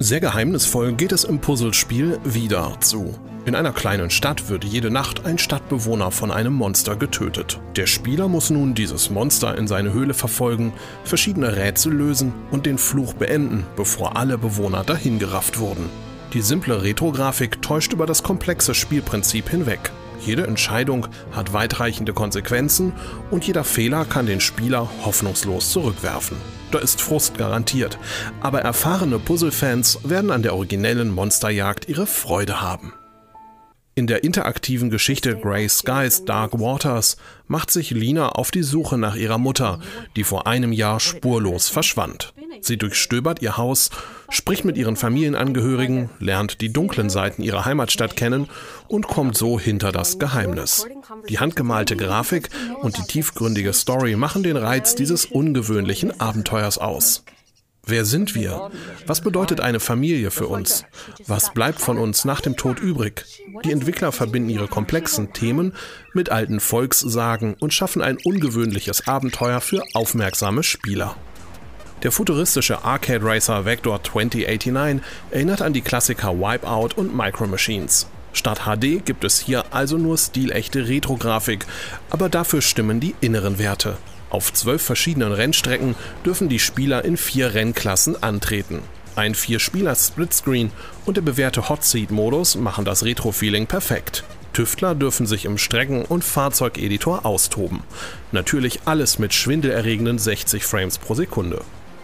Sehr geheimnisvoll geht es im Puzzlespiel wieder zu. In einer kleinen Stadt wird jede Nacht ein Stadtbewohner von einem Monster getötet. Der Spieler muss nun dieses Monster in seine Höhle verfolgen, verschiedene Rätsel lösen und den Fluch beenden, bevor alle Bewohner dahingerafft wurden. Die simple Retro-Grafik täuscht über das komplexe Spielprinzip hinweg. Jede Entscheidung hat weitreichende Konsequenzen und jeder Fehler kann den Spieler hoffnungslos zurückwerfen. Da ist Frust garantiert, aber erfahrene Puzzle-Fans werden an der originellen Monsterjagd ihre Freude haben. In der interaktiven Geschichte Grey Skies Dark Waters macht sich Lina auf die Suche nach ihrer Mutter, die vor einem Jahr spurlos verschwand. Sie durchstöbert ihr Haus, spricht mit ihren Familienangehörigen, lernt die dunklen Seiten ihrer Heimatstadt kennen und kommt so hinter das Geheimnis. Die handgemalte Grafik und die tiefgründige Story machen den Reiz dieses ungewöhnlichen Abenteuers aus. Wer sind wir? Was bedeutet eine Familie für uns? Was bleibt von uns nach dem Tod übrig? Die Entwickler verbinden ihre komplexen Themen mit alten Volkssagen und schaffen ein ungewöhnliches Abenteuer für aufmerksame Spieler. Der futuristische Arcade Racer Vector 2089 erinnert an die Klassiker Wipeout und Micro Machines. Statt HD gibt es hier also nur stilechte Retro-Grafik, aber dafür stimmen die inneren Werte. Auf zwölf verschiedenen Rennstrecken dürfen die Spieler in vier Rennklassen antreten. Ein Vier-Spieler-Splitscreen und der bewährte Hot Seat-Modus machen das Retro-Feeling perfekt. Tüftler dürfen sich im Strecken- und Fahrzeugeditor austoben. Natürlich alles mit schwindelerregenden 60 Frames pro Sekunde.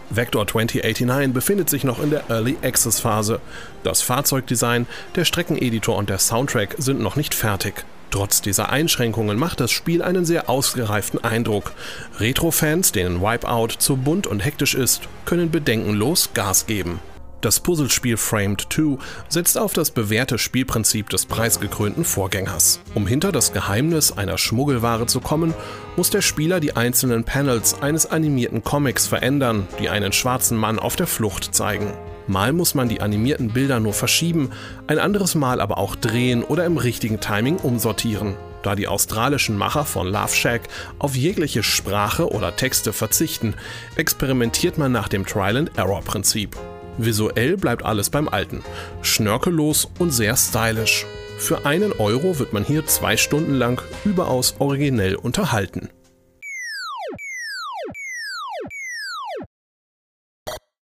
Vector 2089 befindet sich noch in der Early Access Phase. Das Fahrzeugdesign, der Streckeneditor und der Soundtrack sind noch nicht fertig. Trotz dieser Einschränkungen macht das Spiel einen sehr ausgereiften Eindruck. Retro-Fans, denen Wipeout zu bunt und hektisch ist, können bedenkenlos Gas geben. Das Puzzlespiel Framed 2 setzt auf das bewährte Spielprinzip des preisgekrönten Vorgängers. Um hinter das Geheimnis einer Schmuggelware zu kommen, muss der Spieler die einzelnen Panels eines animierten Comics verändern, die einen schwarzen Mann auf der Flucht zeigen. Mal muss man die animierten Bilder nur verschieben, ein anderes Mal aber auch drehen oder im richtigen Timing umsortieren. Da die australischen Macher von Love Shack auf jegliche Sprache oder Texte verzichten, experimentiert man nach dem Trial-and-Error-Prinzip. Visuell bleibt alles beim Alten, schnörkellos und sehr stylisch. Für einen Euro wird man hier zwei Stunden lang überaus originell unterhalten.